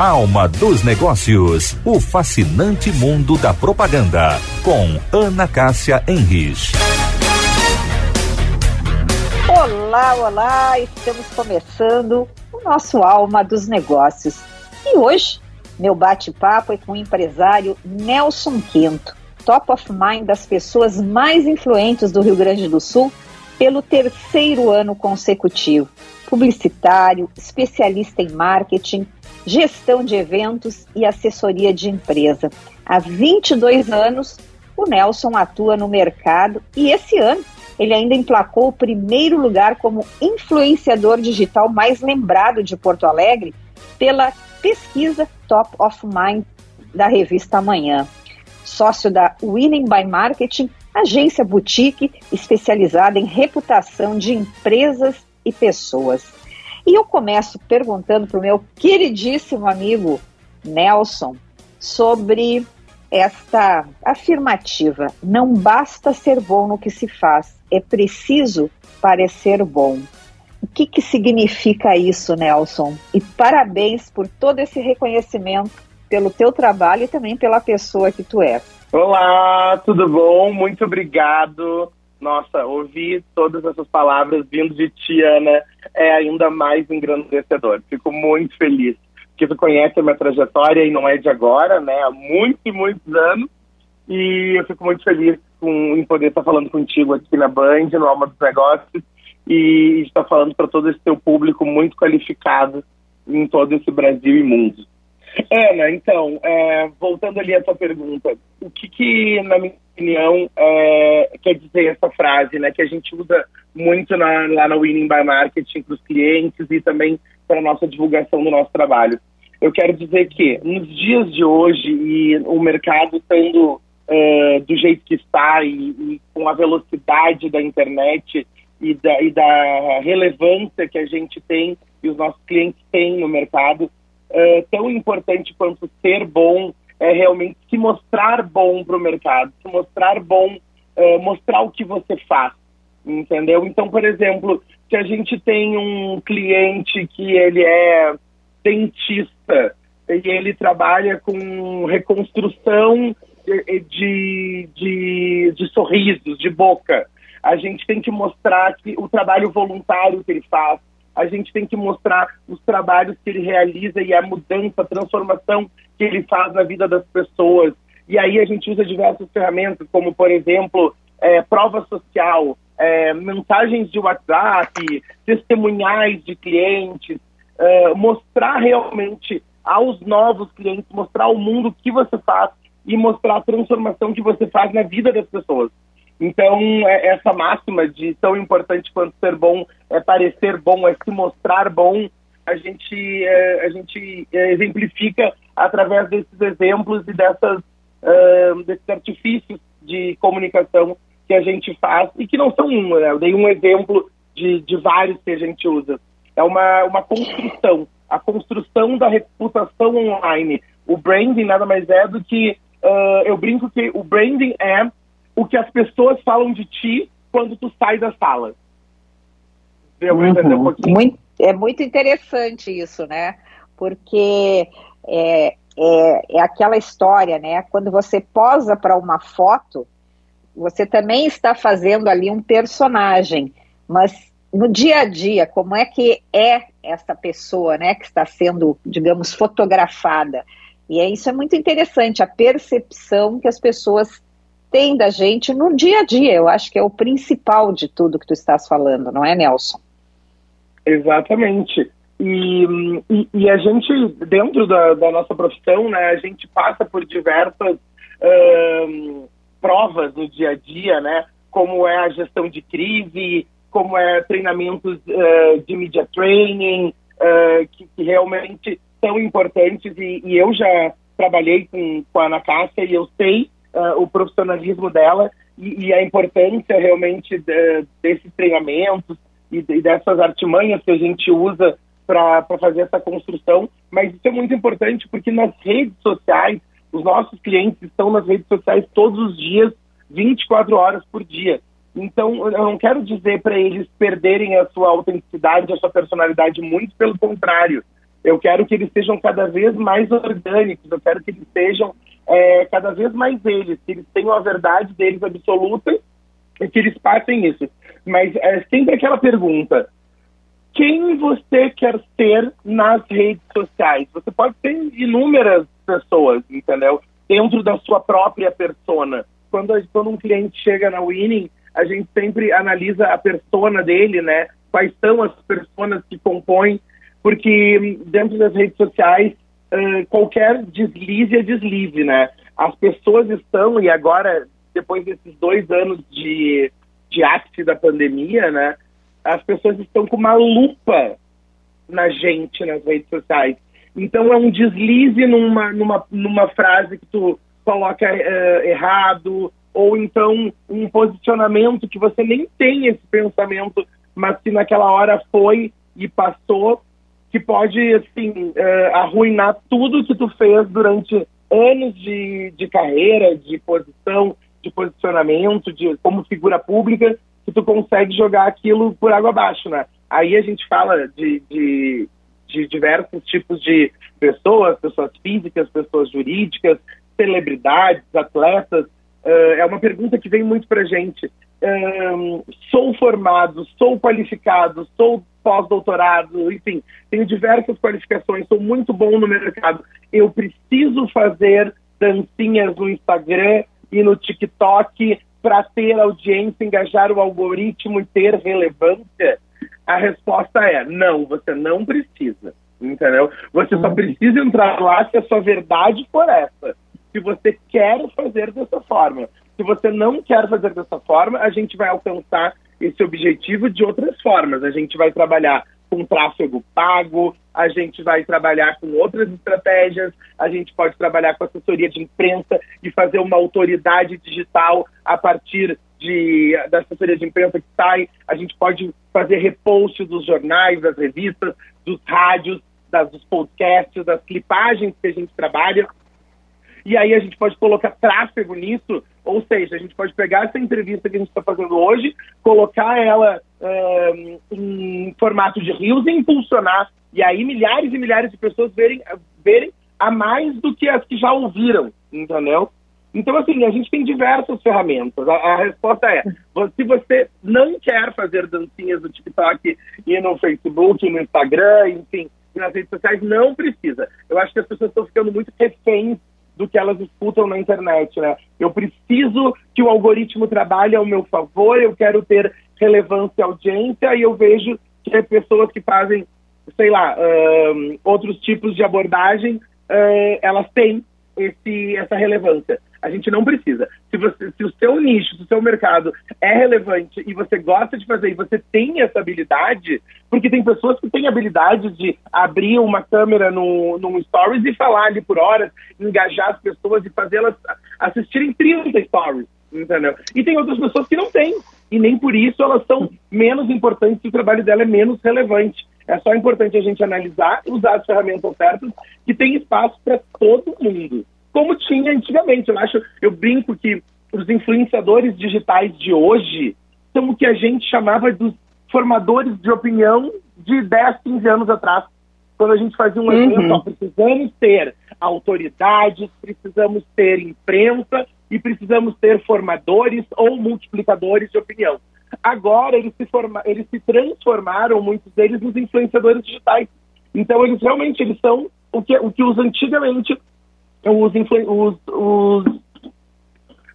Alma dos Negócios, o fascinante mundo da propaganda, com Ana Cássia Henrich. Olá, olá, estamos começando o nosso Alma dos Negócios. E hoje, meu bate-papo é com o empresário Nelson Quinto, top of mind das pessoas mais influentes do Rio Grande do Sul pelo terceiro ano consecutivo. Publicitário, especialista em marketing, gestão de eventos e assessoria de empresa. Há 22 anos, o Nelson atua no mercado e esse ano ele ainda emplacou o primeiro lugar como influenciador digital mais lembrado de Porto Alegre pela pesquisa Top of Mind da revista Amanhã. Sócio da Winning by Marketing, agência boutique especializada em reputação de empresas e pessoas. E eu começo perguntando para o meu queridíssimo amigo Nelson sobre esta afirmativa: não basta ser bom no que se faz, é preciso parecer bom. O que, que significa isso, Nelson? E parabéns por todo esse reconhecimento pelo teu trabalho e também pela pessoa que tu és. Olá, tudo bom? Muito obrigado. Nossa, ouvir todas essas palavras vindo de ti, Ana, é ainda mais engrandecedor. Fico muito feliz, porque tu conhece a minha trajetória e não é de agora, né? Há muitos e muitos anos. E eu fico muito feliz com, em poder estar falando contigo aqui na Band, no Alma dos Negócios, e estar falando para todo esse teu público muito qualificado em todo esse Brasil e mundo. Ana, então, é, voltando ali à tua pergunta, o que, que na minha opinião, é, quer dizer essa frase, né, que a gente usa muito na, lá na Winning by Marketing para os clientes e também para a nossa divulgação do nosso trabalho. Eu quero dizer que nos dias de hoje e o mercado estando é, do jeito que está e, e, com a velocidade da internet e da, e da relevância que a gente tem e os nossos clientes têm no mercado, é, tão importante quanto ser bom é realmente se mostrar bom para o mercado, se mostrar bom, é, mostrar o que você faz, entendeu? Então, por exemplo, se a gente tem um cliente que ele é dentista e ele trabalha com reconstrução de, de, de, de sorrisos, de boca, a gente tem que mostrar que o trabalho voluntário que ele faz, a gente tem que mostrar os trabalhos que ele realiza e a mudança, a transformação que ele faz na vida das pessoas. E aí a gente usa diversas ferramentas, como, por exemplo, é, prova social, é, mensagens de WhatsApp, testemunhais de clientes, é, mostrar realmente aos novos clientes, mostrar ao mundo o que você faz e mostrar a transformação que você faz na vida das pessoas. Então, é, essa máxima de tão importante quanto ser bom é parecer bom, é se mostrar bom, a gente, é, a gente é, exemplifica através desses exemplos e dessas, desses artifícios de comunicação que a gente faz e que não são um, né? eu dei um exemplo de, de vários que a gente usa. É uma, uma construção, a construção da reputação online. O branding nada mais é do que, eu brinco que o branding é o que as pessoas falam de ti quando tu sai da sala. Deu uhum. entender um pouquinho? Muito, é muito interessante isso, né? Porque é, é, é aquela história, né? Quando você posa para uma foto, você também está fazendo ali um personagem, mas no dia a dia, como é que é essa pessoa, né, que está sendo, digamos, fotografada? E é, isso é muito interessante, a percepção que as pessoas tem da gente no dia a dia. Eu acho que é o principal de tudo que tu estás falando, não é, Nelson? Exatamente. E, e, e a gente, dentro da, da, nossa profissão, né, a gente passa por diversas provas no dia a dia, né, como é a gestão de crise, como é treinamentos uh, de media training, uh, que, que, realmente são importantes. E, e, eu já trabalhei com, com a Ana Cássia e eu sei uh, o profissionalismo dela e, e a importância realmente de, desses treinamentos e, de, dessas artimanhas que a gente usa para fazer essa construção. Mas isso é muito importante porque nas redes sociais, os nossos clientes estão nas redes sociais todos os dias, 24 horas por dia. Então, eu não quero dizer para eles perderem a sua autenticidade, a sua personalidade, muito pelo contrário. Eu quero que eles sejam cada vez mais orgânicos, eu quero que eles sejam é, cada vez mais eles, que eles tenham a verdade deles absoluta e que eles passem isso. Mas é sempre aquela pergunta: quem você quer ser nas redes sociais? Você pode ter inúmeras pessoas, entendeu? Dentro da sua própria persona. Quando, quando um cliente chega na Winning, a gente sempre analisa a persona dele, né? Quais são as pessoas que compõem, porque dentro das redes sociais, qualquer deslize é deslize, né? As pessoas estão, e agora, depois desses dois anos de, de ápice da pandemia, né? As pessoas estão com uma lupa na gente nas redes sociais. Então é um deslize numa, numa, numa frase que tu coloca uh, errado, ou então um posicionamento que você nem tem esse pensamento, mas que naquela hora foi e passou, que pode assim uh, arruinar tudo que tu fez durante anos de, de carreira, de posição, de posicionamento, de como figura pública, que tu consegue jogar aquilo por água abaixo, né? Aí a gente fala de, de, de diversos tipos de pessoas, pessoas físicas, pessoas jurídicas, celebridades, atletas, Uh, é uma pergunta que vem muito para gente. Um, sou formado, sou qualificado, sou pós-doutorado, enfim, tenho diversas qualificações, sou muito bom no mercado. Eu preciso fazer dancinhas no Instagram e no TikTok para ter audiência, engajar o algoritmo e ter relevância? A resposta é não, você não precisa, entendeu? Você só uhum. precisa entrar lá se a sua verdade for essa se você quer fazer dessa forma. Se você não quer fazer dessa forma, a gente vai alcançar esse objetivo de outras formas. A gente vai trabalhar com tráfego pago, a gente vai trabalhar com outras estratégias, a gente pode trabalhar com assessoria de imprensa e fazer uma autoridade digital a partir de, da assessoria de imprensa que sai, a gente pode fazer repost dos jornais, das revistas, dos rádios, das, dos podcasts, das clipagens que a gente trabalha e aí a gente pode colocar tráfego nisso, ou seja, a gente pode pegar essa entrevista que a gente está fazendo hoje, colocar ela uh, em formato de rios e impulsionar, e aí milhares e milhares de pessoas verem, verem a mais do que as que já ouviram, entendeu? Então, assim, a gente tem diversas ferramentas. A, a, resposta é: se você não quer fazer dancinhas no TikTok e no Facebook, e no Instagram, enfim, nas redes sociais, não precisa. Eu acho que as pessoas estão ficando muito reféns do que elas escutam na internet, né? Eu preciso que o algoritmo trabalhe ao meu favor, eu quero ter relevância e audiência, e eu vejo que é pessoas que fazem, sei lá, outros tipos de abordagem, elas têm esse, essa relevância. A gente não precisa. Se, você, se o seu nicho, se o seu mercado é relevante e você gosta de fazer e você tem essa habilidade, porque tem pessoas que têm habilidade de abrir uma câmera no, num stories e falar ali por horas, engajar as pessoas e fazê-las assistirem 30 stories, entendeu? E tem outras pessoas que não têm. E nem por isso elas são menos importantes, o trabalho dela é menos relevante. É só importante a gente analisar e usar as ferramentas certas que tem espaço para todo mundo como tinha antigamente. Eu acho, eu brinco que os influenciadores digitais de hoje são o que a gente chamava dos formadores de opinião de 10, 15 anos atrás. Quando a gente fazia um uhum. evento, ó, precisamos ter autoridades, precisamos ter imprensa e precisamos ter formadores ou multiplicadores de opinião. Agora eles se, forma, eles se transformaram, muitos deles, nos influenciadores digitais. Então eles realmente eles são o que, o que os antigamente os, os, os,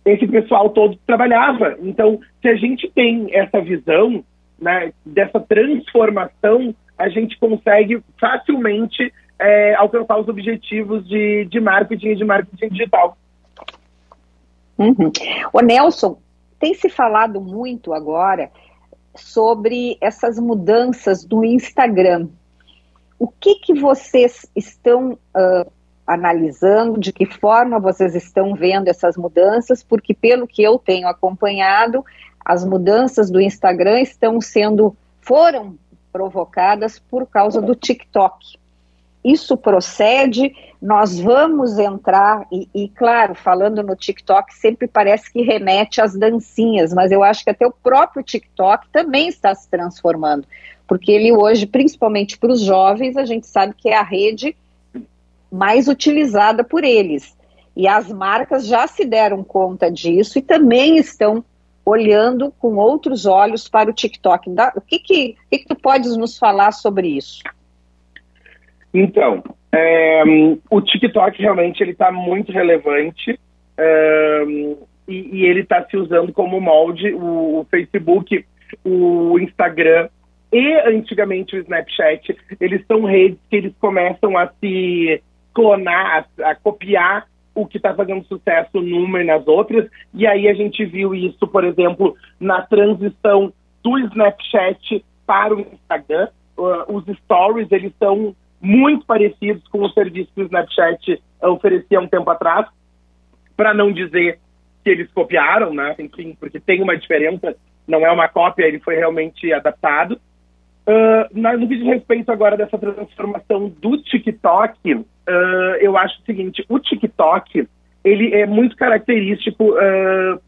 esse pessoal todo trabalhava. Então, se a gente tem essa visão né, dessa transformação, a gente consegue facilmente é, alcançar os objetivos de, de marketing e de marketing digital. Uhum. O Nelson, tem se falado muito agora sobre essas mudanças do Instagram. O que, que vocês estão uh, analisando de que forma vocês estão vendo essas mudanças, porque pelo que eu tenho acompanhado, as mudanças do Instagram estão sendo foram provocadas por causa do TikTok. isso procede, nós vamos entrar, e, e, claro, falando no TikTok, sempre parece que remete às dancinhas, mas eu acho que até o próprio TikTok também está se transformando, porque ele hoje, principalmente para os jovens, a gente sabe que é a rede mais utilizada por eles. E as marcas já se deram conta disso e também estão olhando com outros olhos para o TikTok. O que, que, que, que tu podes nos falar sobre isso? Então, é, o TikTok realmente ele está muito relevante é, e, e, ele está se usando como molde. O, o, Facebook, o Instagram e antigamente o Snapchat, eles são redes que eles começam a se clonar, a, a copiar o que está fazendo sucesso numa e nas outras. E aí a gente viu isso, por exemplo, na transição do Snapchat para o Instagram. Uh, os stories, eles são muito parecidos com o serviço que o Snapchat oferecia um tempo atrás, para não dizer que eles copiaram, né? Enfim, porque tem uma diferença, não é uma cópia, ele foi realmente adaptado. Uh, no que diz respeito agora dessa transformação do TikTok, uh, eu acho o seguinte, o TikTok, ele é muito característico uh,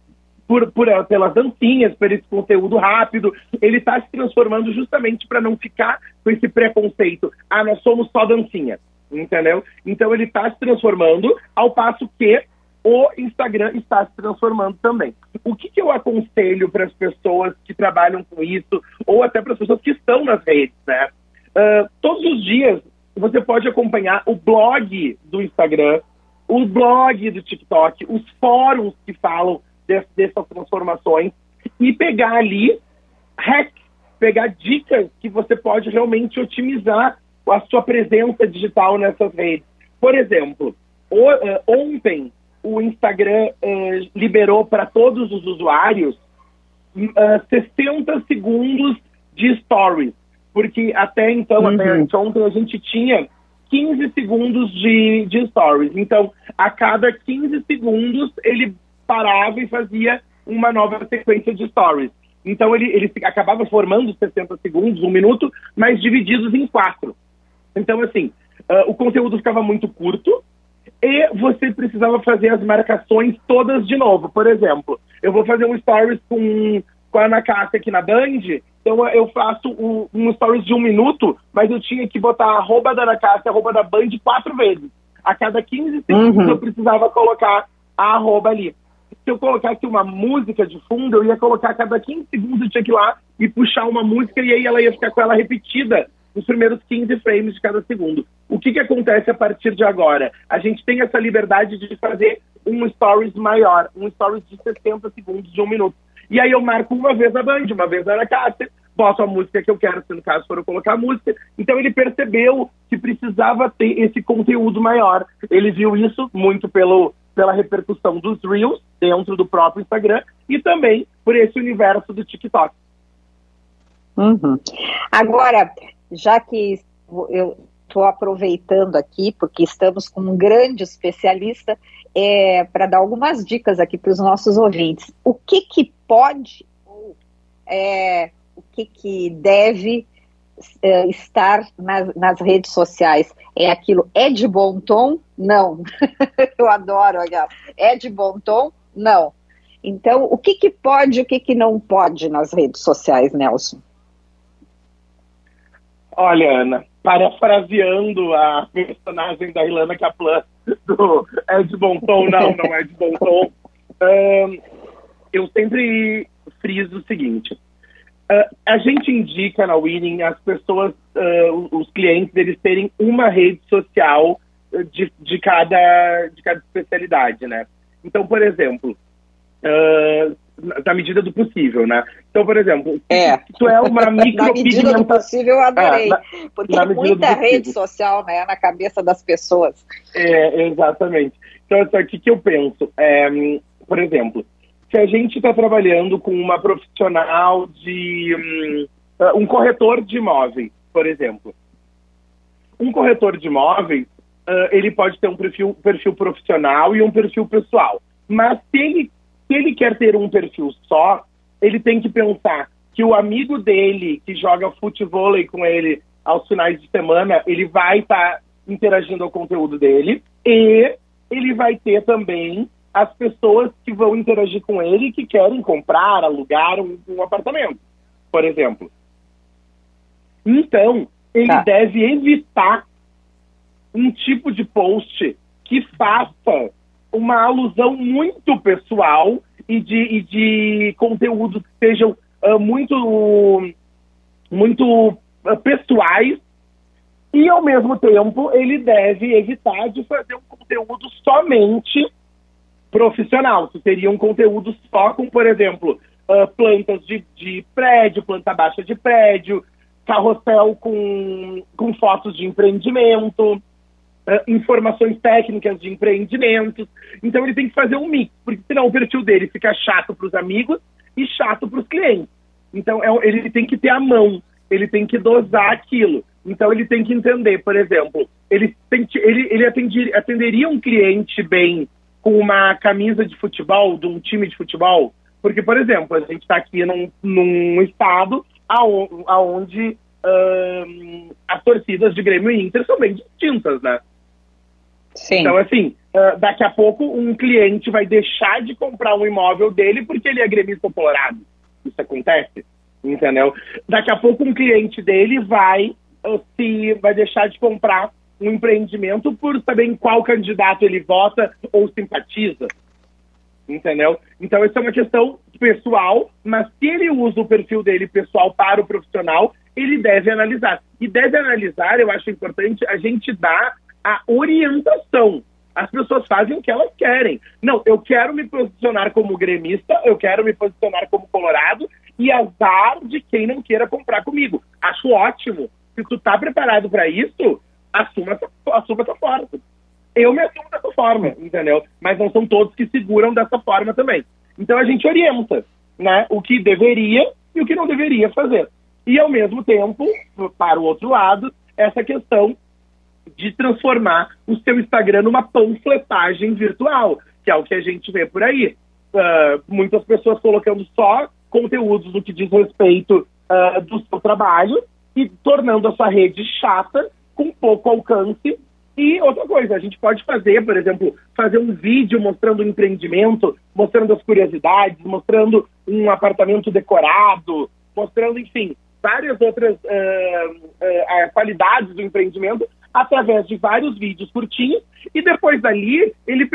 por, por, pelas dancinhas, por esse conteúdo rápido, ele está se transformando justamente para não ficar com esse preconceito. Ah, nós somos só dancinha, entendeu? Então ele está se transformando, ao passo que o Instagram está se transformando também. O que, que eu aconselho para as pessoas que trabalham com isso, ou até para as pessoas que estão nas redes, né? Uh, todos os dias você pode acompanhar o blog do Instagram, o blog do TikTok, os fóruns que falam dessas transformações e pegar ali hack, pegar dicas que você pode realmente otimizar a sua presença digital nessas redes. Por exemplo, o, uh, ontem o Instagram uh, liberou para todos os usuários uh, eh, 60 segundos de stories, porque até então, uhum. até ontem, a gente tinha 15 segundos de, de stories. Então, a cada 15 segundos, ele parava e fazia uma nova sequência de stories. Então ele, ele acabava formando 60 segundos, um minuto, mas divididos em quatro. Então, assim, uh, o conteúdo ficava muito curto e você precisava fazer as marcações todas de novo. Por exemplo, eu vou fazer um stories com, com a Ana Cássia aqui na Band, então eu faço um, um stories de um minuto, mas eu tinha que botar arroba da Ana Cássia, arroba da Band quatro vezes. A cada 15 segundos uhum. eu precisava colocar a arroba ali se eu colocasse uma música de fundo, eu ia colocar a cada 15 segundos, eu tinha que ir lá e puxar uma música e aí ela ia ficar com ela repetida nos primeiros 15 frames de cada segundo. O que, que acontece a partir de agora? A gente tem essa liberdade de fazer um stories maior, um stories de 60 segundos, de um minuto. E aí eu marco uma vez a Band, uma vez a Ana Cássia, boto a música que eu quero, se no caso for eu colocar a música. Então ele percebeu que precisava ter esse conteúdo maior. Ele viu isso muito pelo pela repercussão dos Reels dentro do próprio Instagram e também por esse universo do TikTok. Uhum. Agora, já que eu estou aproveitando aqui, porque estamos com um grande especialista, é, para dar algumas dicas aqui para os nossos ouvintes. O que, que pode ou é, o que, que deve é, estar nas, nas, redes sociais é aquilo, é de bom tom? Não. Eu adoro, olha, é de bom tom? Não. Então, o que, que pode e o que, que não pode nas redes sociais, Nelson? Olha, Ana, parafraseando a personagem da Ilana Kaplan do de bom tom, não, não é de bom tom. Um, eu sempre friso o seguinte: Uh, a gente indica na Winning as pessoas, uh, os clientes, eles terem uma rede social de, de, cada, de cada especialidade, né? Então, por exemplo, na medida do possível, né? Então, por exemplo, é. tu é uma micro Na medida do possível, eu adorei. É, na, porque na muita rede social, né, na cabeça das pessoas. É, exatamente. Então, o que, que eu penso? É, por exemplo, se a gente está trabalhando com uma profissional de um, um, corretor de imóveis, por exemplo. Um corretor de imóveis, uh, ele pode ter um perfil, perfil profissional e um perfil pessoal. Mas se ele, se ele quer ter um perfil só, ele tem que pensar que o amigo dele, que joga futebol com ele aos finais de semana, ele vai estar tá interagindo ao conteúdo dele e ele vai ter também as pessoas que vão interagir com ele que querem comprar, alugar um, um apartamento, por exemplo. Então, ele tá. deve evitar um tipo de post que faça uma alusão muito pessoal e de, e de conteúdos que sejam uh, muito, muito uh, pessoais. E, ao mesmo tempo, ele deve evitar de fazer um conteúdo somente profissional, que seria um conteúdo só com, por exemplo, uh, plantas de, de prédio, planta baixa de prédio, carrossel com, com fotos de empreendimento, uh, informações técnicas de empreendimentos. Então ele tem que fazer um mix, porque senão o perfil dele fica chato para os amigos e chato para os clientes. Então é, ele tem que ter a mão, ele tem que dosar aquilo. Então ele tem que entender, por exemplo, ele, tem ele, ele atendir, atenderia um cliente bem com uma camisa de futebol, de um time de futebol? Porque, por exemplo, a gente está aqui num, num estado aonde, uh, as torcidas de Grêmio e Inter são bem distintas, né? Sim. Então, assim, uh, daqui a pouco um cliente vai deixar de comprar um imóvel dele porque ele é gremista colorado. Isso acontece, entendeu? Daqui a pouco um cliente dele vai uh, se vai deixar de comprar um empreendimento por saber em qual candidato ele vota ou simpatiza. Entendeu? Então, isso é uma questão pessoal, mas se ele usa o perfil dele pessoal para o profissional, ele deve analisar. E deve analisar, eu acho importante, a gente dar a orientação. As pessoas fazem o que elas querem. Não, eu quero me posicionar como gremista, eu quero me posicionar como colorado e azar de quem não queira comprar comigo. Acho ótimo. Se tu tá preparado para isso, assuma, assuma essa forma. Eu me assumo dessa forma, entendeu? Mas não são todos que seguram dessa forma também. Então a gente orienta né, o que deveria e o que não deveria fazer. E ao mesmo tempo, para o outro lado, essa questão de transformar o seu Instagram numa panfletagem virtual, que é o que a gente vê por aí. Uh, muitas pessoas colocando só conteúdos no que diz respeito uh, do seu trabalho e tornando a sua rede chata, com pouco alcance. E outra coisa, a gente pode fazer, por exemplo, fazer um vídeo mostrando o empreendimento, mostrando as curiosidades, mostrando um apartamento decorado, mostrando, enfim, várias outras uh, qualidades do empreendimento através de vários vídeos curtinhos e depois dali ele,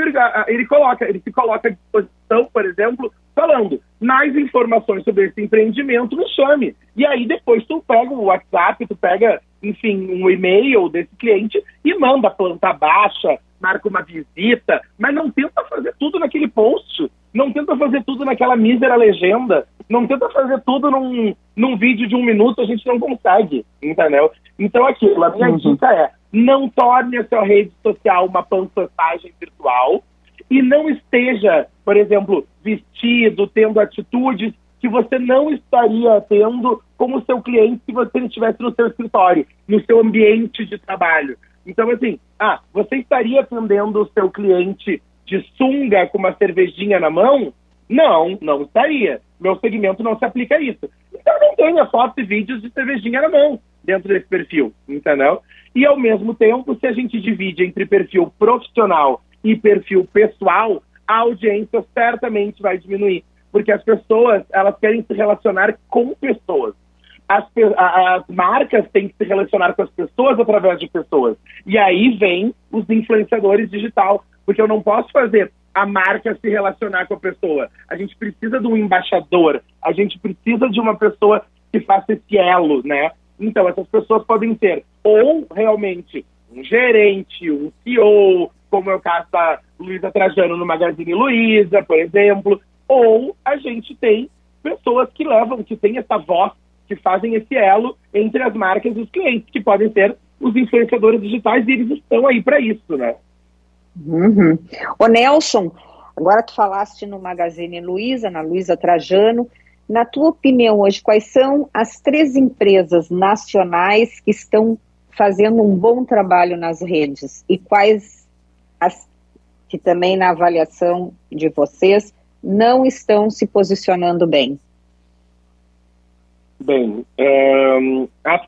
ele coloca, ele se coloca à disposição, por exemplo, falando mais informações sobre esse empreendimento, me chame. E aí depois tu pega o WhatsApp, tu pega, enfim, um e-mail desse cliente e manda planta baixa, marca uma visita, mas não tenta fazer tudo naquele post, não tenta fazer tudo naquela mísera legenda, não tenta fazer tudo num, num vídeo de um minuto, a gente não consegue, entendeu? Então aquilo, a minha uhum. dica é, não torne a sua rede social uma panfletagem virtual e não esteja, por exemplo, vestido, tendo atitudes que você não estaria tendo como seu cliente se você estivesse no seu escritório, no seu ambiente de trabalho. Então, assim, ah, você estaria atendendo o seu cliente de sunga com uma cervejinha na mão? Não, não estaria. Meu segmento não se aplica a isso. Então, não tenha fotos e vídeos de cervejinha na mão dentro desse perfil, entendeu? E, ao mesmo tempo, se a gente divide entre perfil profissional e perfil pessoal, a audiência certamente vai diminuir, porque as pessoas elas querem se relacionar com pessoas. As, as, marcas têm que se relacionar com as pessoas através de pessoas. E aí vem os influenciadores digital, porque eu não posso fazer a marca se relacionar com a pessoa. A gente precisa de um embaixador, a gente precisa de uma pessoa que faça esse elo, né? Então, essas pessoas podem ser ou realmente um gerente, um CEO, como é o caso da Luísa Trajano no Magazine Luiza, por exemplo, ou a gente tem pessoas que levam, que têm essa voz, que fazem esse elo entre as marcas e os clientes, que podem ser os influenciadores digitais, e eles estão aí para isso, né? Uhum. Nelson, agora tu falaste no Magazine Luiza, na Luiza Trajano, na tua opinião hoje, quais são as três empresas nacionais que estão fazendo um bom trabalho nas redes e quais as que também na avaliação de vocês não estão se posicionando bem? Bem, é,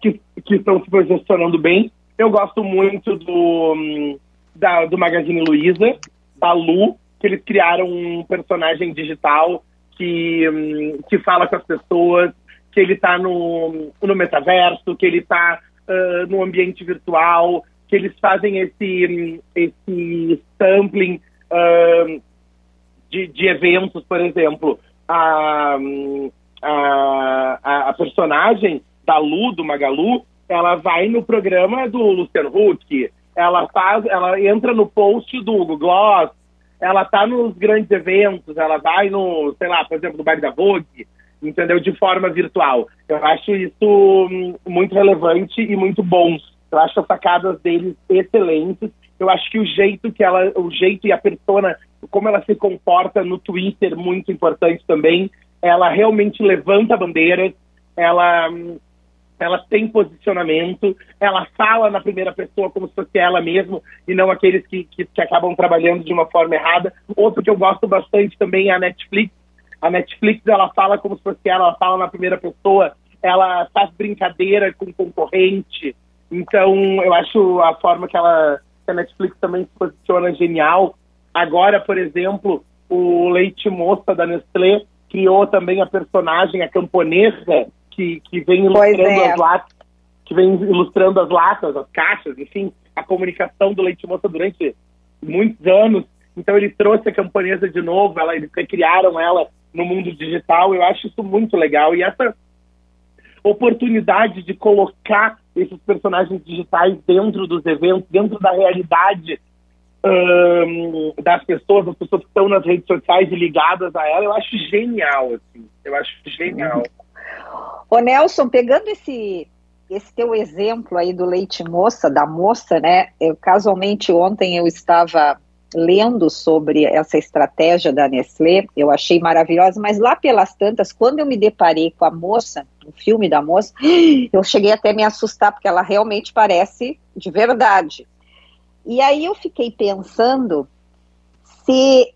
que, que estão se posicionando bem Eu gosto muito do, hum, da, do Magazine Luiza, da Lu, que eles criaram um personagem digital que, hum, que fala com as pessoas, que ele está no, no metaverso, que ele está uh, no ambiente virtual, que eles fazem esse, hum, esse sampling uh, de, de eventos, por exemplo. A, a, a personagem da Lu, do Magalu, ela vai no programa do Luciano Huck, ela faz, ela entra no post do Google Gloss, ela tá nos grandes eventos, ela vai no, sei lá, por exemplo, no baile da Vogue, entendeu? De forma virtual. Eu acho isso hum, muito relevante e muito bom. Eu acho as sacadas deles excelentes. Eu acho que o jeito que ela, o jeito e a persona, como ela se comporta no Twitter, muito importante também. Ela realmente levanta bandeiras, ela hum, ela tem posicionamento, ela fala na primeira pessoa como se fosse ela mesma e não aqueles que, que, que, acabam trabalhando de uma forma errada. Outro que eu gosto bastante também é a Netflix. A Netflix, ela fala como se fosse ela, ela fala na primeira pessoa, ela faz brincadeira com concorrente. Então, eu acho a forma que, ela, que a Netflix também se posiciona genial. Agora, por exemplo, o Leite Moça da Nestlé criou também a personagem, a camponesa, que, que vem ilustrando é. as latas, que vem ilustrando as latas, as caixas, enfim, a comunicação do Leite Moça durante muitos anos. Então ele trouxe a camponesa de novo, ela, eles recriaram ela no mundo digital. Eu acho isso muito legal. E essa oportunidade de colocar esses personagens digitais dentro dos eventos, dentro da realidade um, das pessoas, das pessoas que estão nas redes sociais e ligadas a ela, eu acho genial, assim. Eu acho genial. Ô Nelson, pegando esse, esse teu exemplo aí do leite moça, da moça, né? Eu, casualmente ontem eu estava lendo sobre essa estratégia da Nestlé, eu achei maravilhosa, mas lá pelas tantas, quando eu me deparei com a moça, o filme da moça, eu cheguei até a me assustar, porque ela realmente parece de verdade. E aí eu fiquei pensando se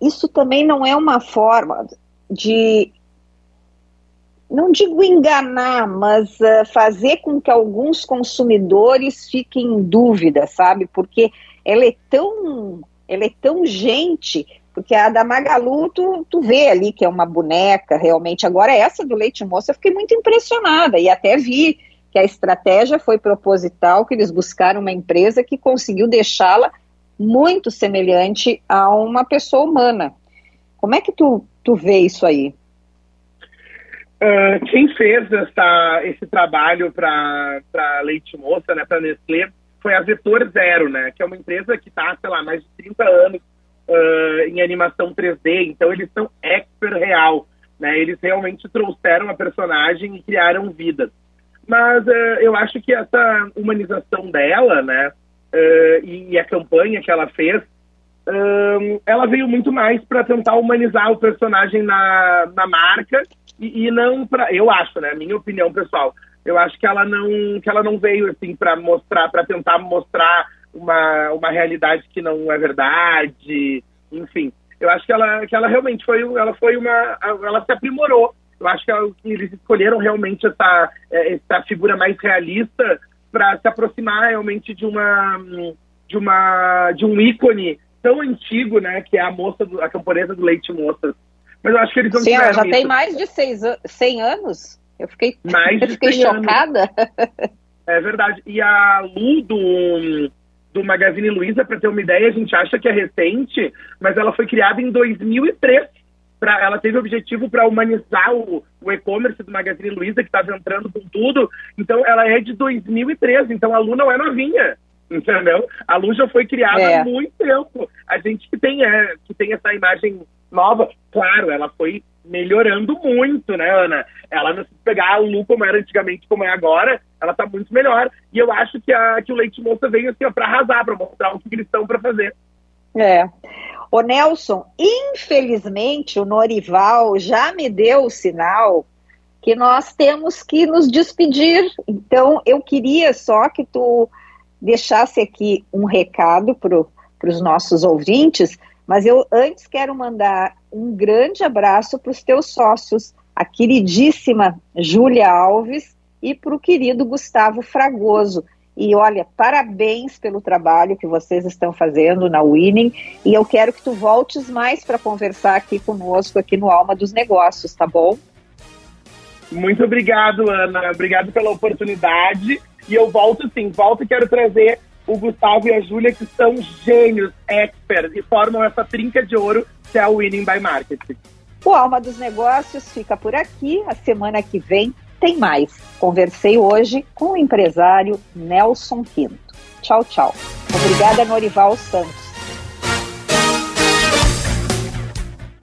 isso também não é uma forma de não digo enganar, mas uh, fazer com que alguns consumidores fiquem em dúvida, sabe? Porque ela é tão, ela é tão gente, porque a da Magalu, tu, tu vê ali que é uma boneca, realmente. Agora, essa do Leite Moça, eu fiquei muito impressionada e até vi que a estratégia foi proposital, que eles buscaram uma empresa que conseguiu deixá-la muito semelhante a uma pessoa humana. Como é que tu, tu vê isso aí? Uh, quem fez essa, esse trabalho para Leite Moça, né, para Nestlé, foi a Vetor Zero, né, que é uma empresa que está, sei lá, mais de 30 anos uh, em animação 3D, então eles são expert real, né, eles realmente trouxeram a personagem e criaram vidas. Mas uh, eu acho que essa humanização dela, né, e, a campanha que ela fez, ela veio muito mais para tentar humanizar o personagem na, na marca e, e não para, eu acho, né, minha opinião pessoal, eu acho que ela não, que ela não veio assim para mostrar, para tentar mostrar uma, uma realidade que não é verdade, enfim. Eu acho que ela, que ela realmente foi, ela foi uma, ela se aprimorou. Eu acho que, eles escolheram realmente essa, é, essa figura mais realista para se aproximar realmente de uma, de uma, de um ícone tão antigo, né, que é a moça, do, a camponesa do leite moça. Mas eu acho que eles não Sim, já isso. tem mais de seis, 100 anos. Eu fiquei, mais eu fiquei chocada. Anos. É verdade. E a Lu do, do Magazine Luiza, para ter uma ideia, a gente acha que é recente, mas ela foi criada em 2003. Pra, ela teve o objetivo para humanizar o, o e-commerce do Magazine Luiza, que estava entrando com tudo. Então, ela é de 2013. Então, a Lu não é novinha entendeu? A Lu já foi criada é. há muito tempo. A gente que tem, é, que tem essa imagem nova. Claro, ela foi melhorando muito, né, Ana? Ela não se pegar a Lu como era antigamente, como é agora, ela tá muito melhor. E eu acho que, a, que o Leite Moça veio assim, para arrasar, para mostrar o que eles estão para fazer. É. O Nelson, infelizmente o Norival já me deu o sinal que nós temos que nos despedir. Então, eu queria só que tu deixasse aqui um recado para os nossos ouvintes mas eu antes quero mandar um grande abraço para os teus sócios, a queridíssima Júlia Alves e para o querido Gustavo Fragoso. E olha, parabéns pelo trabalho que vocês estão fazendo na Winning. E eu quero que tu voltes mais para conversar aqui conosco, aqui no Alma dos Negócios, tá bom? Muito obrigado, Ana. Obrigado pela oportunidade. E eu volto sim, volto e quero trazer o Gustavo e a Júlia, que são gênios, experts, e formam essa trinca de ouro que é a Winning by Marketing. O Alma dos Negócios fica por aqui. A semana que vem tem mais. Conversei hoje com o empresário Nelson Quinto. Tchau, tchau. Obrigada, Norival Santos.